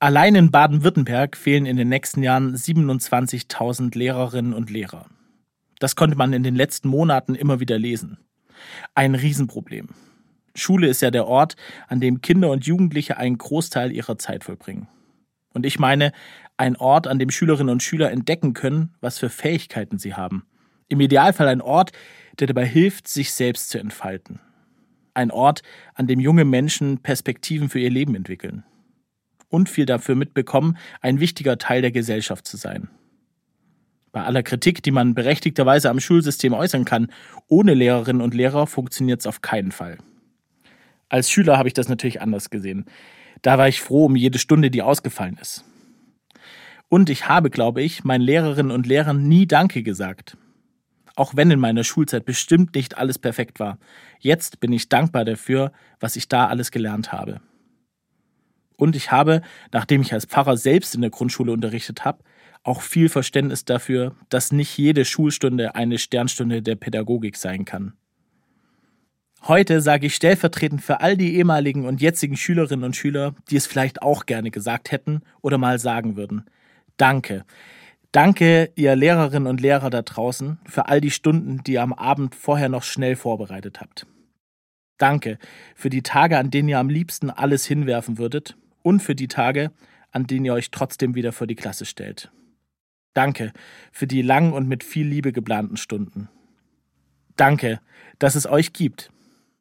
Allein in Baden-Württemberg fehlen in den nächsten Jahren 27.000 Lehrerinnen und Lehrer. Das konnte man in den letzten Monaten immer wieder lesen. Ein Riesenproblem. Schule ist ja der Ort, an dem Kinder und Jugendliche einen Großteil ihrer Zeit vollbringen. Und ich meine, ein Ort, an dem Schülerinnen und Schüler entdecken können, was für Fähigkeiten sie haben. Im Idealfall ein Ort, der dabei hilft, sich selbst zu entfalten. Ein Ort, an dem junge Menschen Perspektiven für ihr Leben entwickeln. Und viel dafür mitbekommen, ein wichtiger Teil der Gesellschaft zu sein. Bei aller Kritik, die man berechtigterweise am Schulsystem äußern kann, ohne Lehrerinnen und Lehrer funktioniert es auf keinen Fall. Als Schüler habe ich das natürlich anders gesehen. Da war ich froh um jede Stunde, die ausgefallen ist. Und ich habe, glaube ich, meinen Lehrerinnen und Lehrern nie Danke gesagt. Auch wenn in meiner Schulzeit bestimmt nicht alles perfekt war. Jetzt bin ich dankbar dafür, was ich da alles gelernt habe. Und ich habe, nachdem ich als Pfarrer selbst in der Grundschule unterrichtet habe, auch viel Verständnis dafür, dass nicht jede Schulstunde eine Sternstunde der Pädagogik sein kann. Heute sage ich stellvertretend für all die ehemaligen und jetzigen Schülerinnen und Schüler, die es vielleicht auch gerne gesagt hätten oder mal sagen würden. Danke. Danke, ihr Lehrerinnen und Lehrer da draußen, für all die Stunden, die ihr am Abend vorher noch schnell vorbereitet habt. Danke für die Tage, an denen ihr am liebsten alles hinwerfen würdet und für die Tage, an denen ihr euch trotzdem wieder vor die Klasse stellt. Danke für die lang und mit viel Liebe geplanten Stunden. Danke, dass es euch gibt